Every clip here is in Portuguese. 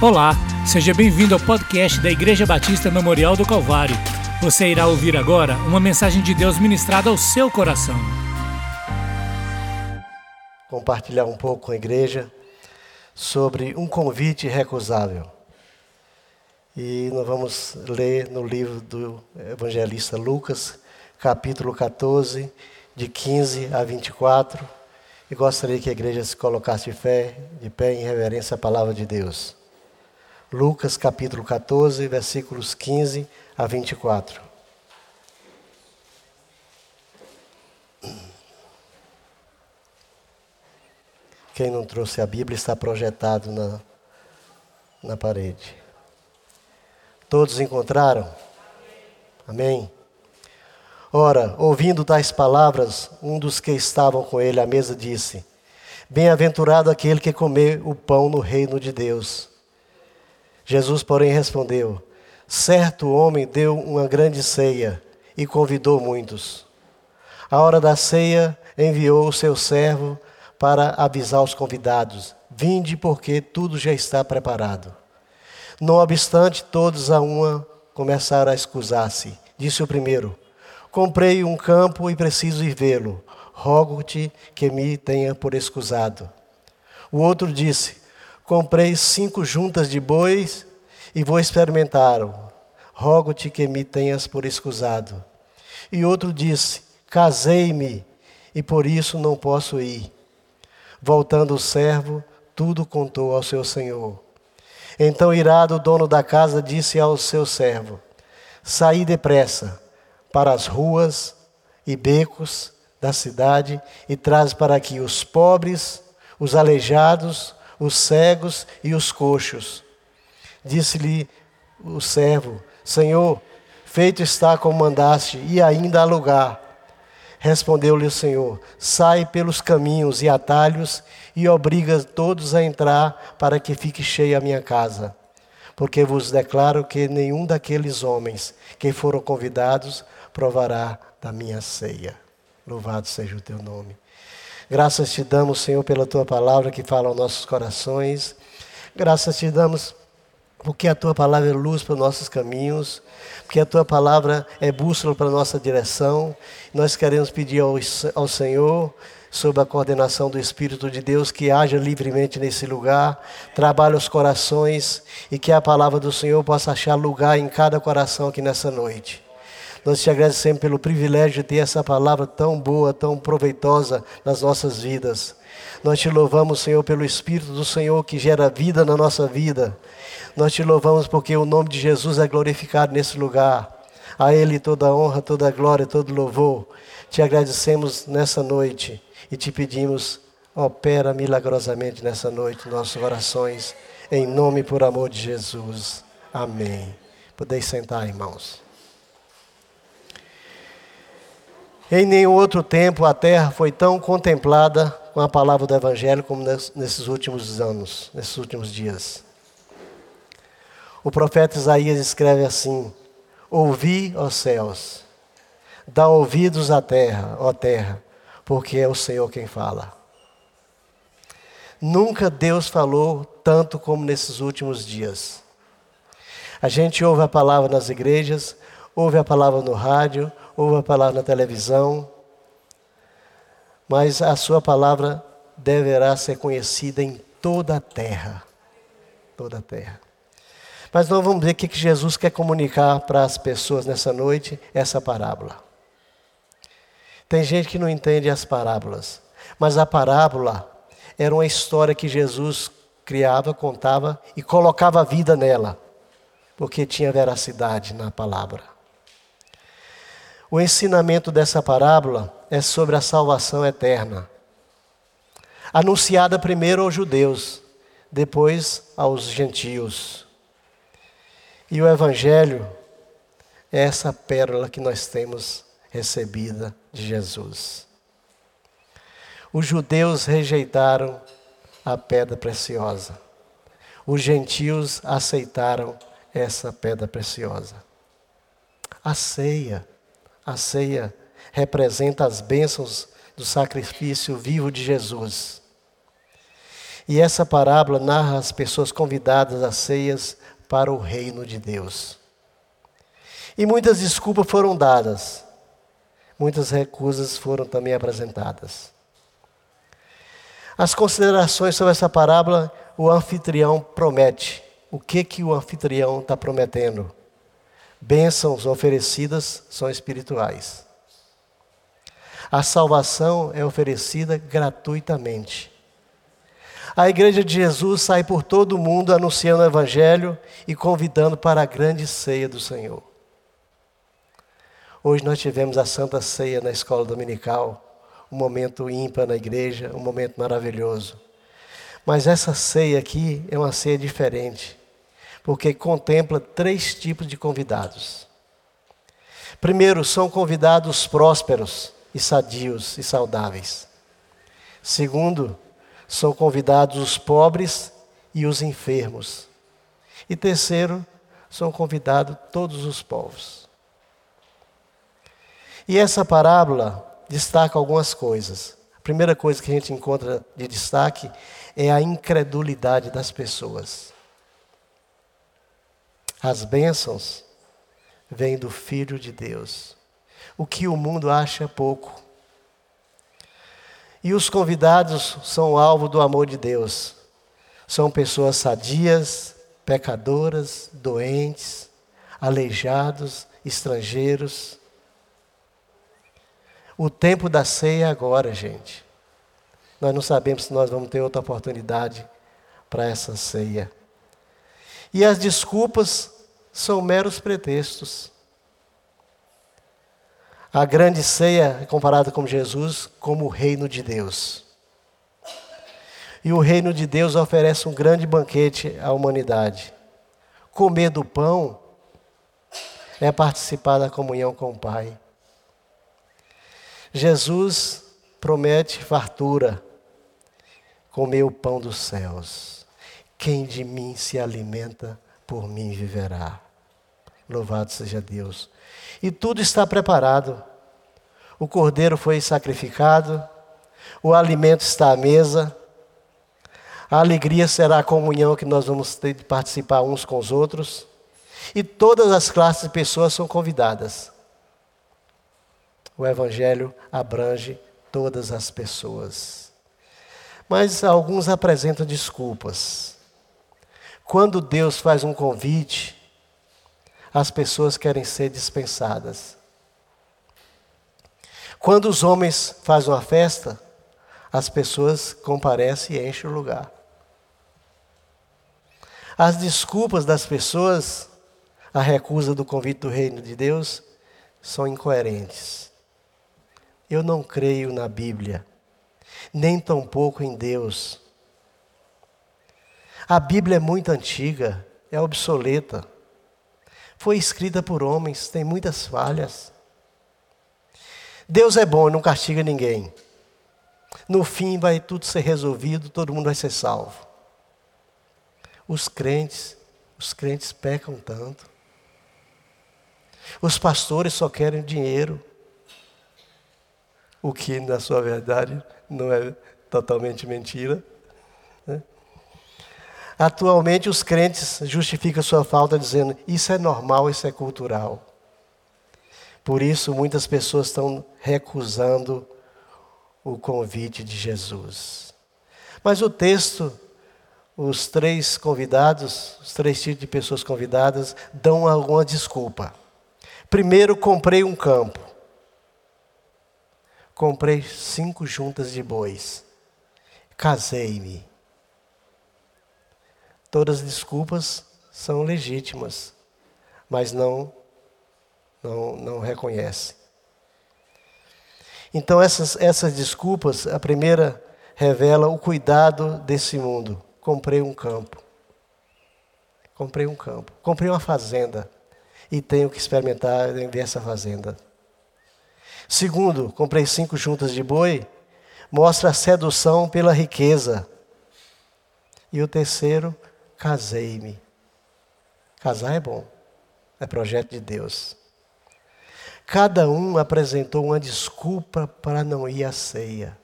Olá, seja bem-vindo ao podcast da Igreja Batista Memorial do Calvário. Você irá ouvir agora uma mensagem de Deus ministrada ao seu coração. Compartilhar um pouco com a igreja sobre um convite recusável. E nós vamos ler no livro do evangelista Lucas, capítulo 14, de 15 a 24. E gostaria que a igreja se colocasse de fé, de pé em reverência à palavra de Deus. Lucas capítulo 14, versículos 15 a 24. Quem não trouxe a Bíblia está projetado na, na parede. Todos encontraram? Amém? Ora, ouvindo tais palavras, um dos que estavam com ele à mesa disse: Bem-aventurado aquele que comer o pão no reino de Deus. Jesus, porém, respondeu: Certo homem deu uma grande ceia e convidou muitos. A hora da ceia enviou o seu servo para avisar os convidados: Vinde, porque tudo já está preparado. Não obstante, todos a uma começaram a escusar-se. Disse o primeiro: Comprei um campo e preciso ir vê-lo. Rogo-te que me tenha por escusado. O outro disse: Comprei cinco juntas de bois e vou experimentá-lo. Rogo-te que me tenhas por escusado. E outro disse: Casei-me e por isso não posso ir. Voltando o servo, tudo contou ao seu senhor. Então, irado, o dono da casa disse ao seu servo: Saí depressa para as ruas e becos da cidade e traz para aqui os pobres, os aleijados, os cegos e os coxos. Disse-lhe o servo: Senhor, feito está como mandaste, e ainda há lugar. Respondeu-lhe o Senhor: Sai pelos caminhos e atalhos e obriga todos a entrar para que fique cheia a minha casa. Porque vos declaro que nenhum daqueles homens que foram convidados provará da minha ceia. Louvado seja o teu nome. Graças te damos, Senhor, pela tua palavra que fala aos nossos corações. Graças te damos porque a tua palavra é luz para os nossos caminhos, porque a tua palavra é bússola para a nossa direção. Nós queremos pedir ao, ao Senhor, sob a coordenação do Espírito de Deus, que haja livremente nesse lugar, trabalhe os corações e que a palavra do Senhor possa achar lugar em cada coração aqui nessa noite. Nós te agradecemos pelo privilégio de ter essa palavra tão boa, tão proveitosa nas nossas vidas. Nós te louvamos, Senhor, pelo Espírito do Senhor que gera vida na nossa vida. Nós te louvamos porque o nome de Jesus é glorificado nesse lugar. A Ele toda a honra, toda a glória, todo louvor. Te agradecemos nessa noite e te pedimos, opera milagrosamente nessa noite nossos corações, em nome e por amor de Jesus. Amém. Podeis sentar, irmãos. Em nenhum outro tempo a terra foi tão contemplada com a palavra do Evangelho como nesses últimos anos, nesses últimos dias. O profeta Isaías escreve assim: Ouvi, ó céus, dá ouvidos à terra, ó terra, porque é o Senhor quem fala. Nunca Deus falou tanto como nesses últimos dias. A gente ouve a palavra nas igrejas, ouve a palavra no rádio, ouve a palavra na televisão, mas a sua palavra deverá ser conhecida em toda a terra. Toda a terra. Mas nós vamos ver o que Jesus quer comunicar para as pessoas nessa noite, essa parábola. Tem gente que não entende as parábolas, mas a parábola era uma história que Jesus criava, contava e colocava vida nela, porque tinha veracidade na palavra. O ensinamento dessa parábola é sobre a salvação eterna, anunciada primeiro aos judeus, depois aos gentios. E o Evangelho é essa pérola que nós temos recebida de Jesus. Os judeus rejeitaram a pedra preciosa. Os gentios aceitaram essa pedra preciosa. A ceia a ceia representa as bênçãos do sacrifício vivo de Jesus. E essa parábola narra as pessoas convidadas às ceias para o reino de Deus. E muitas desculpas foram dadas, muitas recusas foram também apresentadas. As considerações sobre essa parábola, o anfitrião promete. O que que o anfitrião está prometendo? Bênçãos oferecidas são espirituais. A salvação é oferecida gratuitamente. A igreja de Jesus sai por todo o mundo anunciando o evangelho e convidando para a grande ceia do Senhor. Hoje nós tivemos a Santa Ceia na escola dominical, um momento ímpar na igreja, um momento maravilhoso. Mas essa ceia aqui é uma ceia diferente porque contempla três tipos de convidados. Primeiro, são convidados prósperos e sadios e saudáveis. Segundo, são convidados os pobres e os enfermos. E terceiro, são convidados todos os povos. E essa parábola destaca algumas coisas. A primeira coisa que a gente encontra de destaque é a incredulidade das pessoas. As bênçãos vêm do Filho de Deus, o que o mundo acha pouco. E os convidados são alvo do amor de Deus. São pessoas sadias, pecadoras, doentes, aleijados, estrangeiros. O tempo da ceia é agora, gente. Nós não sabemos se nós vamos ter outra oportunidade para essa ceia. E as desculpas são meros pretextos. A grande ceia é comparada com Jesus como o reino de Deus. E o reino de Deus oferece um grande banquete à humanidade. Comer do pão é participar da comunhão com o Pai. Jesus promete fartura, comer o pão dos céus. Quem de mim se alimenta, por mim viverá. Louvado seja Deus. E tudo está preparado. O cordeiro foi sacrificado, o alimento está à mesa. A alegria será a comunhão que nós vamos ter de participar uns com os outros. E todas as classes de pessoas são convidadas. O Evangelho abrange todas as pessoas. Mas alguns apresentam desculpas. Quando Deus faz um convite, as pessoas querem ser dispensadas. Quando os homens fazem uma festa, as pessoas comparecem e enchem o lugar. As desculpas das pessoas, a recusa do convite do reino de Deus, são incoerentes. Eu não creio na Bíblia, nem tampouco em Deus. A Bíblia é muito antiga, é obsoleta. Foi escrita por homens, tem muitas falhas. Deus é bom, não castiga ninguém. No fim vai tudo ser resolvido, todo mundo vai ser salvo. Os crentes, os crentes pecam tanto. Os pastores só querem dinheiro. O que, na sua verdade, não é totalmente mentira. Atualmente, os crentes justificam sua falta dizendo: isso é normal, isso é cultural. Por isso, muitas pessoas estão recusando o convite de Jesus. Mas o texto, os três convidados, os três tipos de pessoas convidadas, dão alguma desculpa. Primeiro, comprei um campo. Comprei cinco juntas de bois. Casei-me. Todas as desculpas são legítimas, mas não não, não reconhece. Então essas, essas desculpas, a primeira revela o cuidado desse mundo. Comprei um campo. Comprei um campo. Comprei uma fazenda e tenho que experimentar ver essa fazenda. Segundo, comprei cinco juntas de boi, mostra a sedução pela riqueza. E o terceiro, casei-me. Casar é bom, é projeto de Deus. Cada um apresentou uma desculpa para não ir à ceia.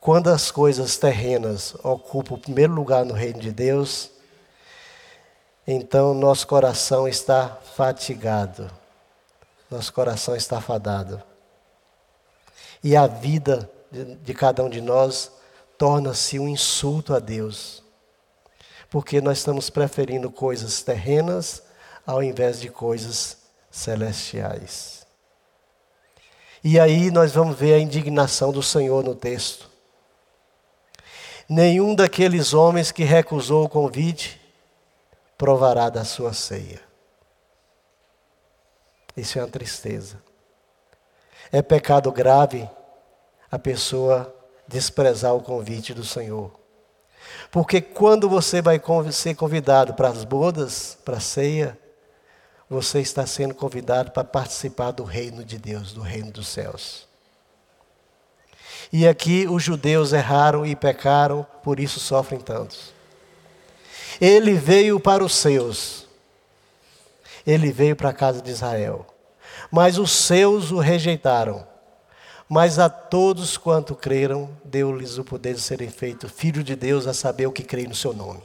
quando as coisas terrenas ocupam o primeiro lugar no reino de Deus, então nosso coração está fatigado, nosso coração está fadado. E a vida de, de cada um de nós torna-se um insulto a Deus, porque nós estamos preferindo coisas terrenas ao invés de coisas celestiais. E aí nós vamos ver a indignação do Senhor no texto. Nenhum daqueles homens que recusou o convite provará da sua ceia. Isso é uma tristeza. É pecado grave a pessoa desprezar o convite do Senhor. Porque quando você vai ser convidado para as bodas, para a ceia, você está sendo convidado para participar do reino de Deus, do reino dos céus. E aqui os judeus erraram e pecaram, por isso sofrem tantos. Ele veio para os seus, ele veio para a casa de Israel, mas os seus o rejeitaram. Mas a todos quanto creram, deu-lhes o poder de serem feitos filhos de Deus, a saber o que creem no seu nome.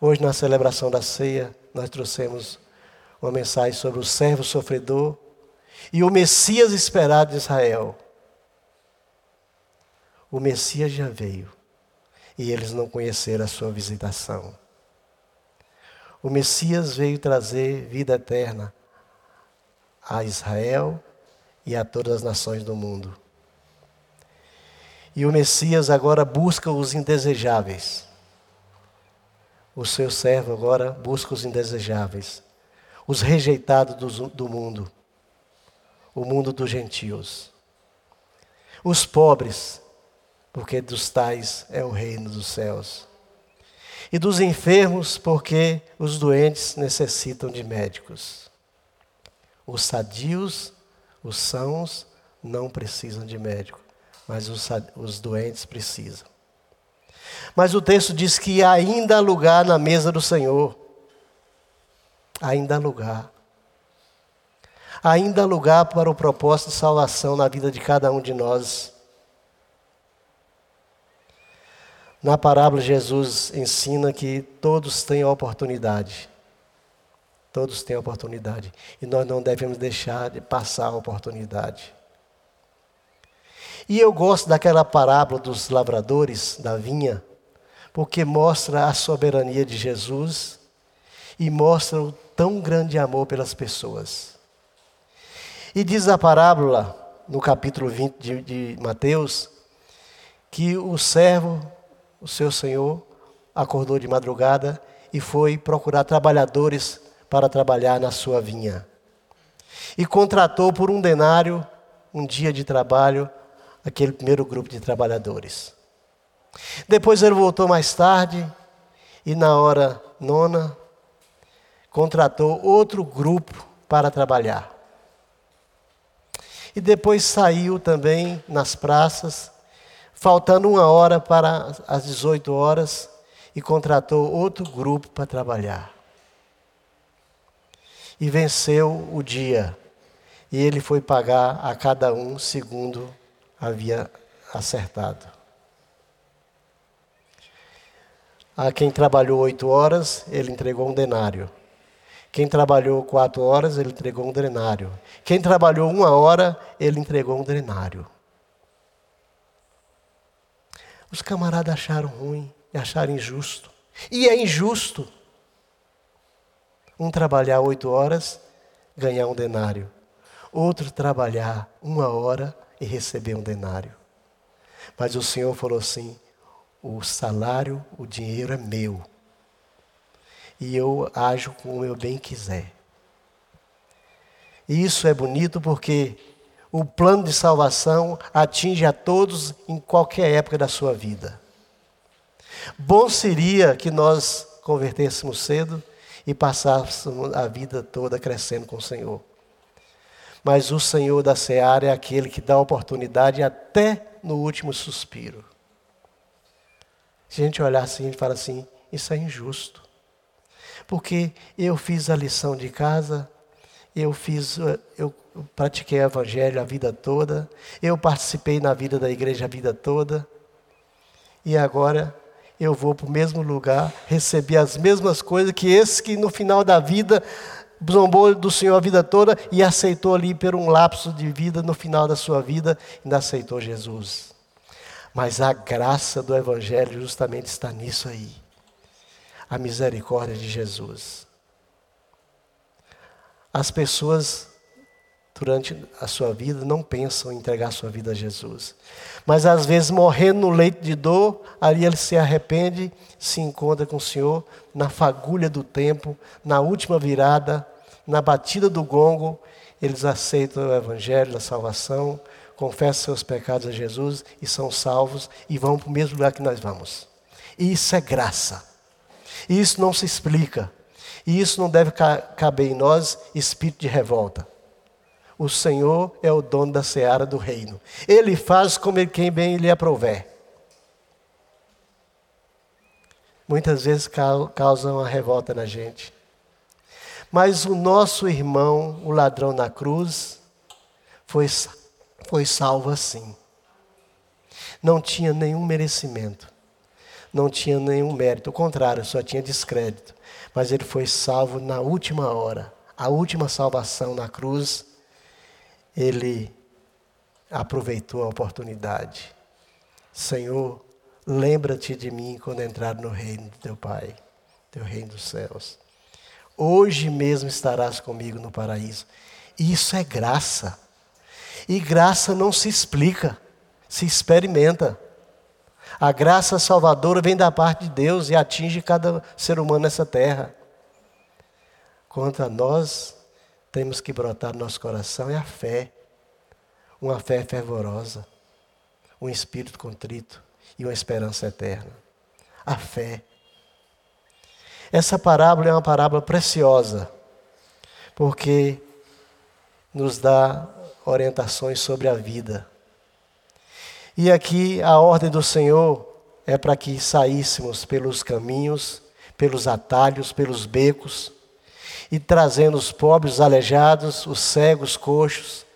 Hoje, na celebração da ceia, nós trouxemos uma mensagem sobre o servo sofredor e o Messias esperado de Israel. O Messias já veio e eles não conheceram a sua visitação. O Messias veio trazer vida eterna a Israel e a todas as nações do mundo. E o Messias agora busca os indesejáveis. O seu servo agora busca os indesejáveis, os rejeitados do, do mundo o mundo dos gentios. Os pobres, porque dos tais é o reino dos céus. E dos enfermos, porque os doentes necessitam de médicos. Os sadios, os sãos, não precisam de médico, mas os, os doentes precisam. Mas o texto diz que ainda há lugar na mesa do Senhor. Ainda há lugar ainda há lugar para o propósito de salvação na vida de cada um de nós. Na parábola, Jesus ensina que todos têm a oportunidade. Todos têm oportunidade. E nós não devemos deixar de passar a oportunidade. E eu gosto daquela parábola dos lavradores da vinha, porque mostra a soberania de Jesus e mostra o tão grande amor pelas pessoas. E diz a parábola, no capítulo 20 de, de Mateus, que o servo, o seu senhor, acordou de madrugada e foi procurar trabalhadores para trabalhar na sua vinha. E contratou por um denário, um dia de trabalho, aquele primeiro grupo de trabalhadores. Depois ele voltou mais tarde e, na hora nona, contratou outro grupo para trabalhar. E depois saiu também nas praças, faltando uma hora para as 18 horas, e contratou outro grupo para trabalhar. E venceu o dia. E ele foi pagar a cada um segundo havia acertado. A quem trabalhou oito horas, ele entregou um denário. Quem trabalhou quatro horas, ele entregou um drenário. Quem trabalhou uma hora, ele entregou um drenário. Os camaradas acharam ruim acharam injusto. E é injusto. Um trabalhar oito horas, ganhar um denário. Outro trabalhar uma hora e receber um denário. Mas o Senhor falou assim: o salário, o dinheiro é meu e eu ajo como eu bem quiser. E isso é bonito porque o plano de salvação atinge a todos em qualquer época da sua vida. Bom seria que nós convertêssemos cedo e passássemos a vida toda crescendo com o Senhor. Mas o Senhor da seara é aquele que dá oportunidade até no último suspiro. Se a gente olhar assim, a gente fala assim: isso é injusto porque eu fiz a lição de casa eu fiz, eu pratiquei o evangelho a vida toda, eu participei na vida da igreja a vida toda, e agora eu vou para o mesmo lugar, receber as mesmas coisas que esse que no final da vida zombou do Senhor a vida toda e aceitou ali por um lapso de vida, no final da sua vida, ainda aceitou Jesus. Mas a graça do Evangelho justamente está nisso aí. A misericórdia de Jesus. As pessoas, durante a sua vida, não pensam em entregar sua vida a Jesus. Mas às vezes, morrendo no leito de dor, ali ele se arrepende, se encontra com o Senhor na fagulha do tempo, na última virada, na batida do gongo, eles aceitam o Evangelho da salvação, confessam seus pecados a Jesus e são salvos e vão para o mesmo lugar que nós vamos. E isso é graça. E isso não se explica. E isso não deve caber em nós espírito de revolta. O Senhor é o dono da seara do reino. Ele faz como quem bem lhe aprouver. Muitas vezes causa uma revolta na gente. Mas o nosso irmão, o ladrão na cruz, foi, foi salvo assim. Não tinha nenhum merecimento, não tinha nenhum mérito, ao contrário, só tinha descrédito mas ele foi salvo na última hora. A última salvação na cruz, ele aproveitou a oportunidade. Senhor, lembra-te de mim quando entrar no reino do teu Pai, teu reino dos céus. Hoje mesmo estarás comigo no paraíso. Isso é graça. E graça não se explica, se experimenta. A graça salvadora vem da parte de Deus e atinge cada ser humano nessa terra. Quanto a nós, temos que brotar no nosso coração é a fé. Uma fé fervorosa, um espírito contrito e uma esperança eterna. A fé. Essa parábola é uma parábola preciosa, porque nos dá orientações sobre a vida e aqui a ordem do Senhor é para que saíssemos pelos caminhos, pelos atalhos, pelos becos, e trazendo os pobres, os aleijados, os cegos, coxos.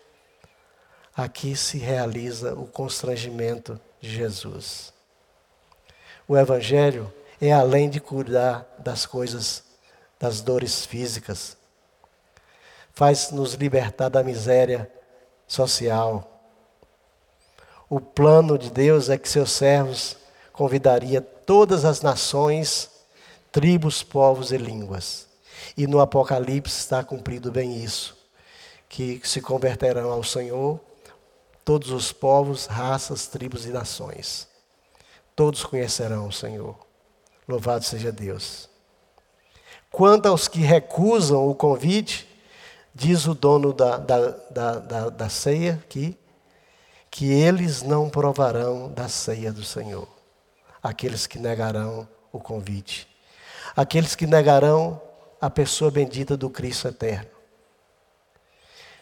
Aqui se realiza o constrangimento de Jesus. O Evangelho é além de cuidar das coisas, das dores físicas, faz nos libertar da miséria social, o plano de Deus é que seus servos convidaria todas as nações, tribos, povos e línguas. E no Apocalipse está cumprido bem isso, que se converterão ao Senhor todos os povos, raças, tribos e nações. Todos conhecerão o Senhor. Louvado seja Deus. Quanto aos que recusam o convite, diz o dono da, da, da, da, da ceia que que eles não provarão da ceia do Senhor. Aqueles que negarão o convite. Aqueles que negarão a pessoa bendita do Cristo eterno.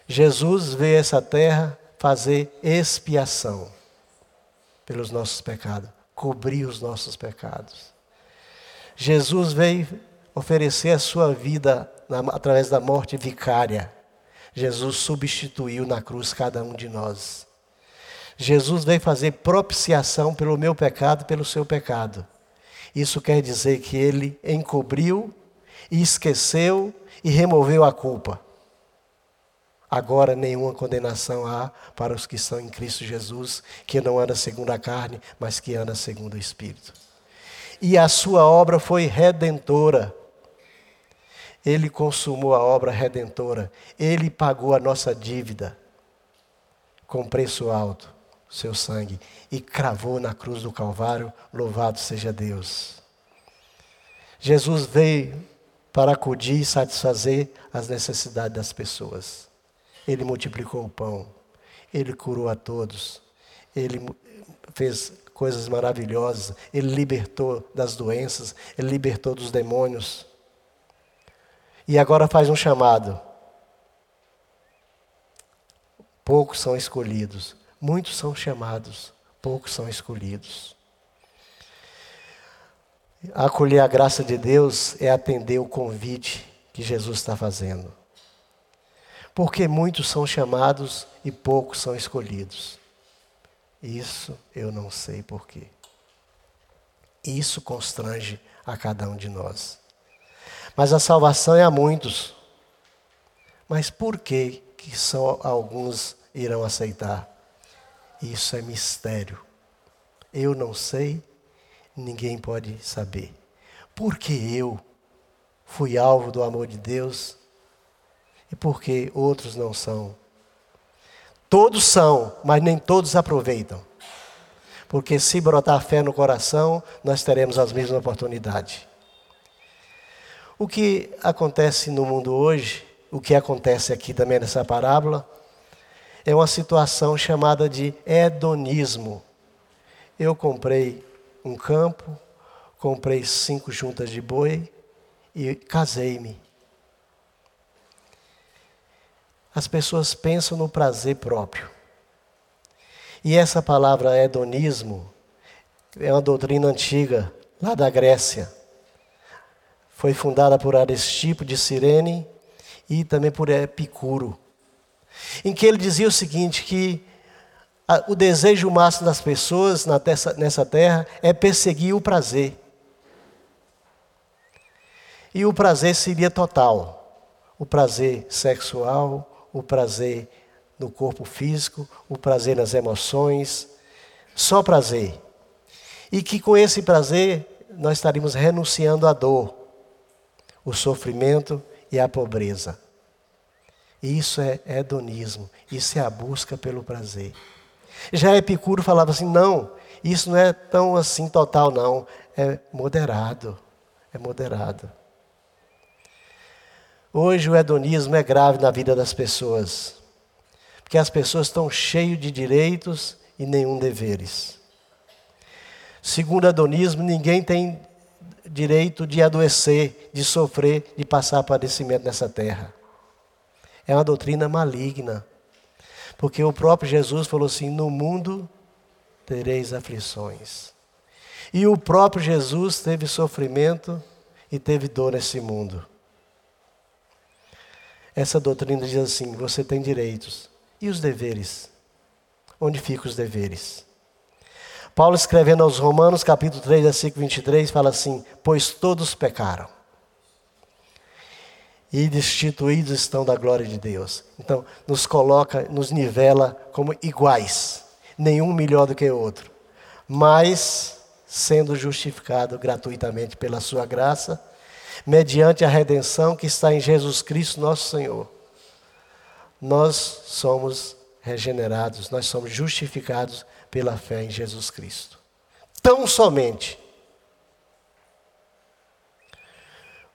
Jesus veio a essa terra fazer expiação pelos nossos pecados, cobrir os nossos pecados. Jesus veio oferecer a sua vida através da morte vicária. Jesus substituiu na cruz cada um de nós. Jesus veio fazer propiciação pelo meu pecado, pelo seu pecado. Isso quer dizer que ele encobriu e esqueceu e removeu a culpa. Agora nenhuma condenação há para os que estão em Cristo Jesus, que não anda segundo a carne, mas que anda segundo o Espírito. E a sua obra foi redentora. Ele consumou a obra redentora. Ele pagou a nossa dívida com preço alto seu sangue e cravou na cruz do Calvário. Louvado seja Deus. Jesus veio para acudir e satisfazer as necessidades das pessoas. Ele multiplicou o pão, ele curou a todos, ele fez coisas maravilhosas, ele libertou das doenças, ele libertou dos demônios. E agora faz um chamado. Poucos são escolhidos, Muitos são chamados, poucos são escolhidos. Acolher a graça de Deus é atender o convite que Jesus está fazendo. Porque muitos são chamados e poucos são escolhidos. Isso eu não sei porquê. Isso constrange a cada um de nós. Mas a salvação é a muitos. Mas por que que só alguns irão aceitar? Isso é mistério. Eu não sei, ninguém pode saber. Porque eu fui alvo do amor de Deus e porque outros não são. Todos são, mas nem todos aproveitam. Porque se brotar fé no coração, nós teremos as mesmas oportunidades. O que acontece no mundo hoje, o que acontece aqui também nessa parábola, é uma situação chamada de hedonismo. Eu comprei um campo, comprei cinco juntas de boi e casei-me. As pessoas pensam no prazer próprio. E essa palavra hedonismo é uma doutrina antiga, lá da Grécia. Foi fundada por Aristipo de Cirene e também por Epicuro. Em que ele dizia o seguinte: que o desejo máximo das pessoas nessa terra é perseguir o prazer. E o prazer seria total. O prazer sexual, o prazer no corpo físico, o prazer nas emoções, só prazer. E que com esse prazer nós estaríamos renunciando à dor, o sofrimento e à pobreza. Isso é hedonismo, isso é a busca pelo prazer. Já Epicuro falava assim: não, isso não é tão assim total, não. É moderado. É moderado. Hoje o hedonismo é grave na vida das pessoas. Porque as pessoas estão cheias de direitos e nenhum deveres. Segundo o hedonismo, ninguém tem direito de adoecer, de sofrer, de passar padecimento nessa terra. É uma doutrina maligna. Porque o próprio Jesus falou assim: no mundo tereis aflições. E o próprio Jesus teve sofrimento e teve dor nesse mundo. Essa doutrina diz assim: você tem direitos. E os deveres? Onde ficam os deveres? Paulo escrevendo aos Romanos, capítulo 3, versículo 23, fala assim: Pois todos pecaram e destituídos estão da glória de Deus. Então, nos coloca, nos nivela como iguais, nenhum melhor do que o outro, mas sendo justificado gratuitamente pela sua graça, mediante a redenção que está em Jesus Cristo, nosso Senhor. Nós somos regenerados, nós somos justificados pela fé em Jesus Cristo. Tão somente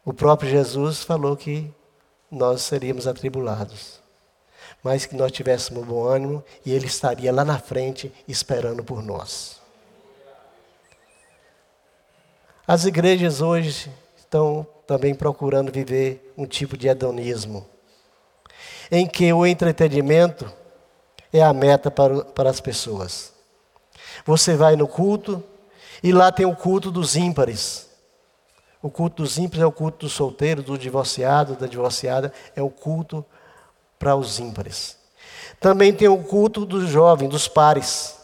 O próprio Jesus falou que nós seríamos atribulados, mas que nós tivéssemos bom ânimo e Ele estaria lá na frente esperando por nós. As igrejas hoje estão também procurando viver um tipo de hedonismo, em que o entretenimento é a meta para, para as pessoas. Você vai no culto e lá tem o culto dos ímpares. O culto dos ímpios é o culto do solteiro, do divorciado, da divorciada, é o culto para os ímpares. Também tem o culto dos jovens, dos pares,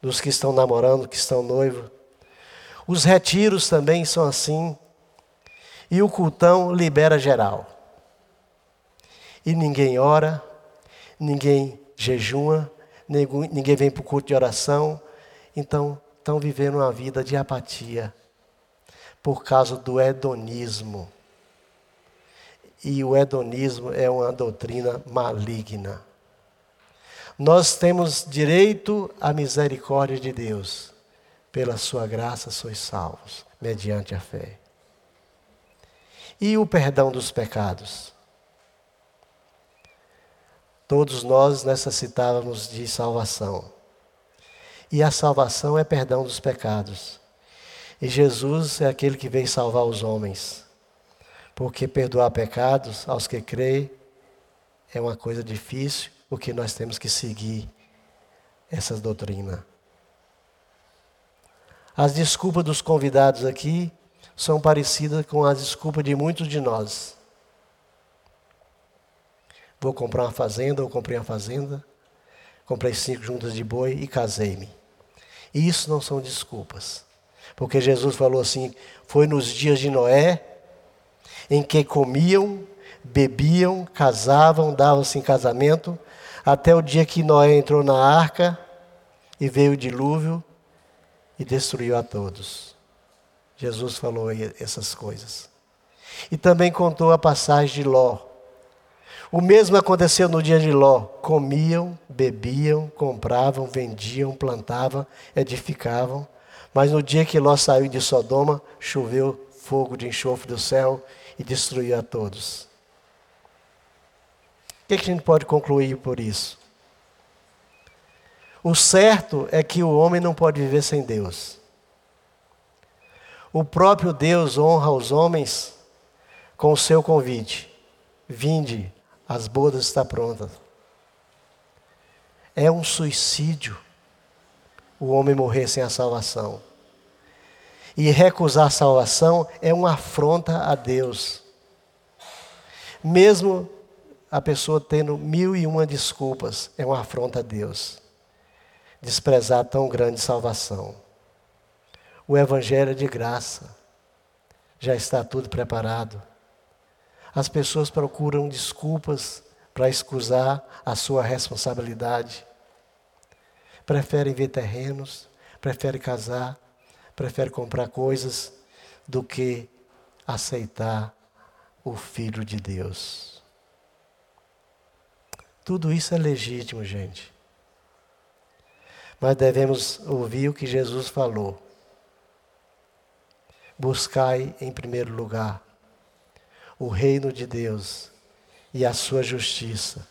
dos que estão namorando, que estão noivos. Os retiros também são assim. E o cultão libera geral. E ninguém ora, ninguém jejua, ninguém vem para o culto de oração. Então, estão vivendo uma vida de apatia por causa do hedonismo. E o hedonismo é uma doutrina maligna. Nós temos direito à misericórdia de Deus. Pela sua graça sois salvos, mediante a fé. E o perdão dos pecados? Todos nós necessitávamos de salvação. E a salvação é perdão dos pecados. E Jesus é aquele que veio salvar os homens. Porque perdoar pecados aos que creem é uma coisa difícil, porque nós temos que seguir essa doutrina. As desculpas dos convidados aqui são parecidas com as desculpas de muitos de nós. Vou comprar uma fazenda, ou comprei uma fazenda, comprei cinco juntas de boi e casei-me. Isso não são desculpas. Porque Jesus falou assim: foi nos dias de Noé, em que comiam, bebiam, casavam, davam-se em casamento, até o dia que Noé entrou na arca e veio o dilúvio e destruiu a todos. Jesus falou essas coisas. E também contou a passagem de Ló. O mesmo aconteceu no dia de Ló. Comiam, bebiam, compravam, vendiam, plantavam, edificavam. Mas no dia que Ló saiu de Sodoma, choveu fogo de enxofre do céu e destruiu a todos. O que, é que a gente pode concluir por isso? O certo é que o homem não pode viver sem Deus. O próprio Deus honra os homens com o seu convite: Vinde, as bodas estão prontas. É um suicídio o homem morrer sem a salvação. E recusar a salvação é uma afronta a Deus. Mesmo a pessoa tendo mil e uma desculpas, é uma afronta a Deus. Desprezar tão grande salvação. O Evangelho é de graça. Já está tudo preparado. As pessoas procuram desculpas para escusar a sua responsabilidade. Preferem ver terrenos, preferem casar, preferem comprar coisas do que aceitar o Filho de Deus. Tudo isso é legítimo, gente. Mas devemos ouvir o que Jesus falou. Buscai em primeiro lugar o reino de Deus e a sua justiça,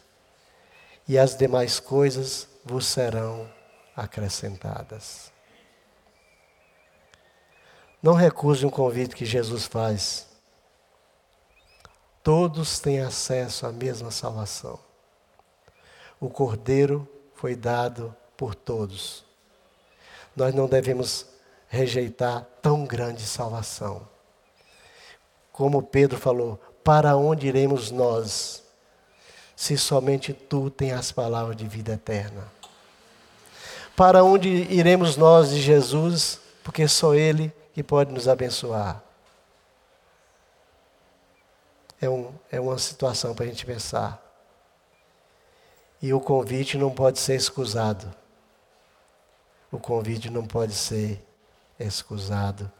e as demais coisas vos serão acrescentadas. Não recuse um convite que Jesus faz. Todos têm acesso à mesma salvação. O Cordeiro foi dado por todos. Nós não devemos rejeitar tão grande salvação. Como Pedro falou, para onde iremos nós, se somente tu tens as palavras de vida eterna? Para onde iremos nós de Jesus, porque só Ele que pode nos abençoar? É, um, é uma situação para a gente pensar. E o convite não pode ser escusado. O convite não pode ser escusado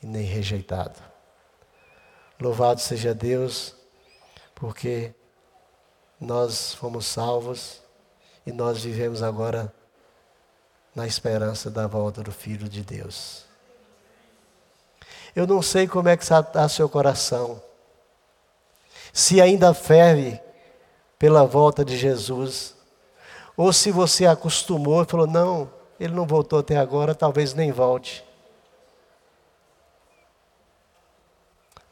e nem rejeitado. Louvado seja Deus, porque nós fomos salvos e nós vivemos agora na esperança da volta do Filho de Deus. Eu não sei como é que está seu coração. Se ainda ferve pela volta de Jesus, ou se você acostumou e falou, não, ele não voltou até agora, talvez nem volte.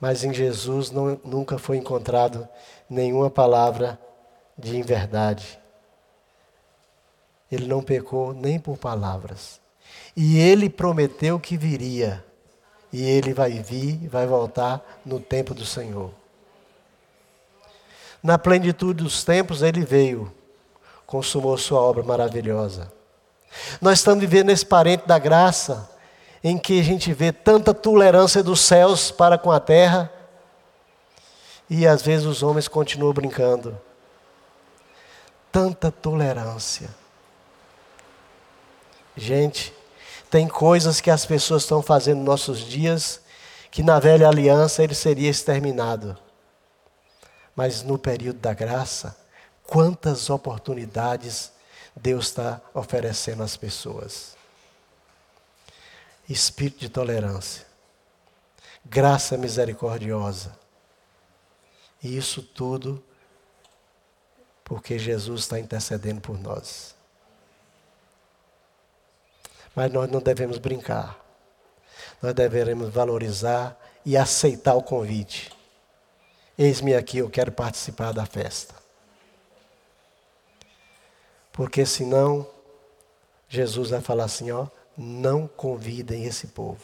mas em Jesus não, nunca foi encontrado nenhuma palavra de inverdade. Ele não pecou nem por palavras. E ele prometeu que viria. E ele vai vir, vai voltar no tempo do Senhor. Na plenitude dos tempos, ele veio, consumou sua obra maravilhosa. Nós estamos vivendo esse parente da graça em que a gente vê tanta tolerância dos céus para com a terra e às vezes os homens continuam brincando. Tanta tolerância. Gente, tem coisas que as pessoas estão fazendo nos nossos dias que na velha aliança ele seria exterminado. Mas no período da graça, quantas oportunidades Deus está oferecendo às pessoas espírito de tolerância, graça misericordiosa. E isso tudo porque Jesus está intercedendo por nós. Mas nós não devemos brincar. Nós devemos valorizar e aceitar o convite. Eis-me aqui, eu quero participar da festa. Porque senão, Jesus vai falar assim: ó, não convidem esse povo.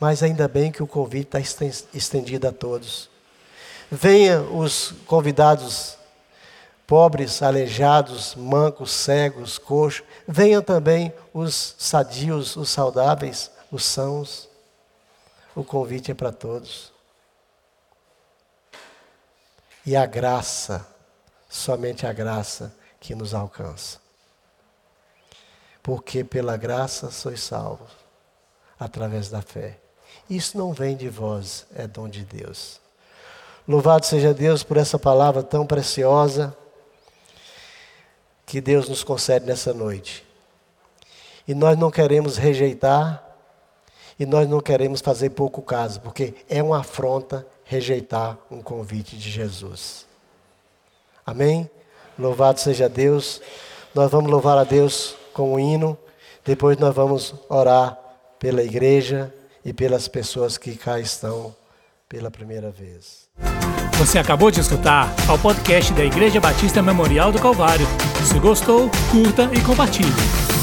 Mas ainda bem que o convite está estendido a todos. Venha os convidados pobres, aleijados, mancos, cegos, coxos. Venham também os sadios, os saudáveis, os sãos. O convite é para todos. E a graça, somente a graça que nos alcança. Porque pela graça sois salvos, através da fé. Isso não vem de vós, é dom de Deus. Louvado seja Deus por essa palavra tão preciosa que Deus nos concede nessa noite. E nós não queremos rejeitar, e nós não queremos fazer pouco caso, porque é uma afronta rejeitar um convite de Jesus. Amém? Louvado seja Deus. Nós vamos louvar a Deus com o um hino, depois nós vamos orar pela igreja e pelas pessoas que cá estão pela primeira vez. Você acabou de escutar o podcast da Igreja Batista Memorial do Calvário. Se gostou, curta e compartilhe.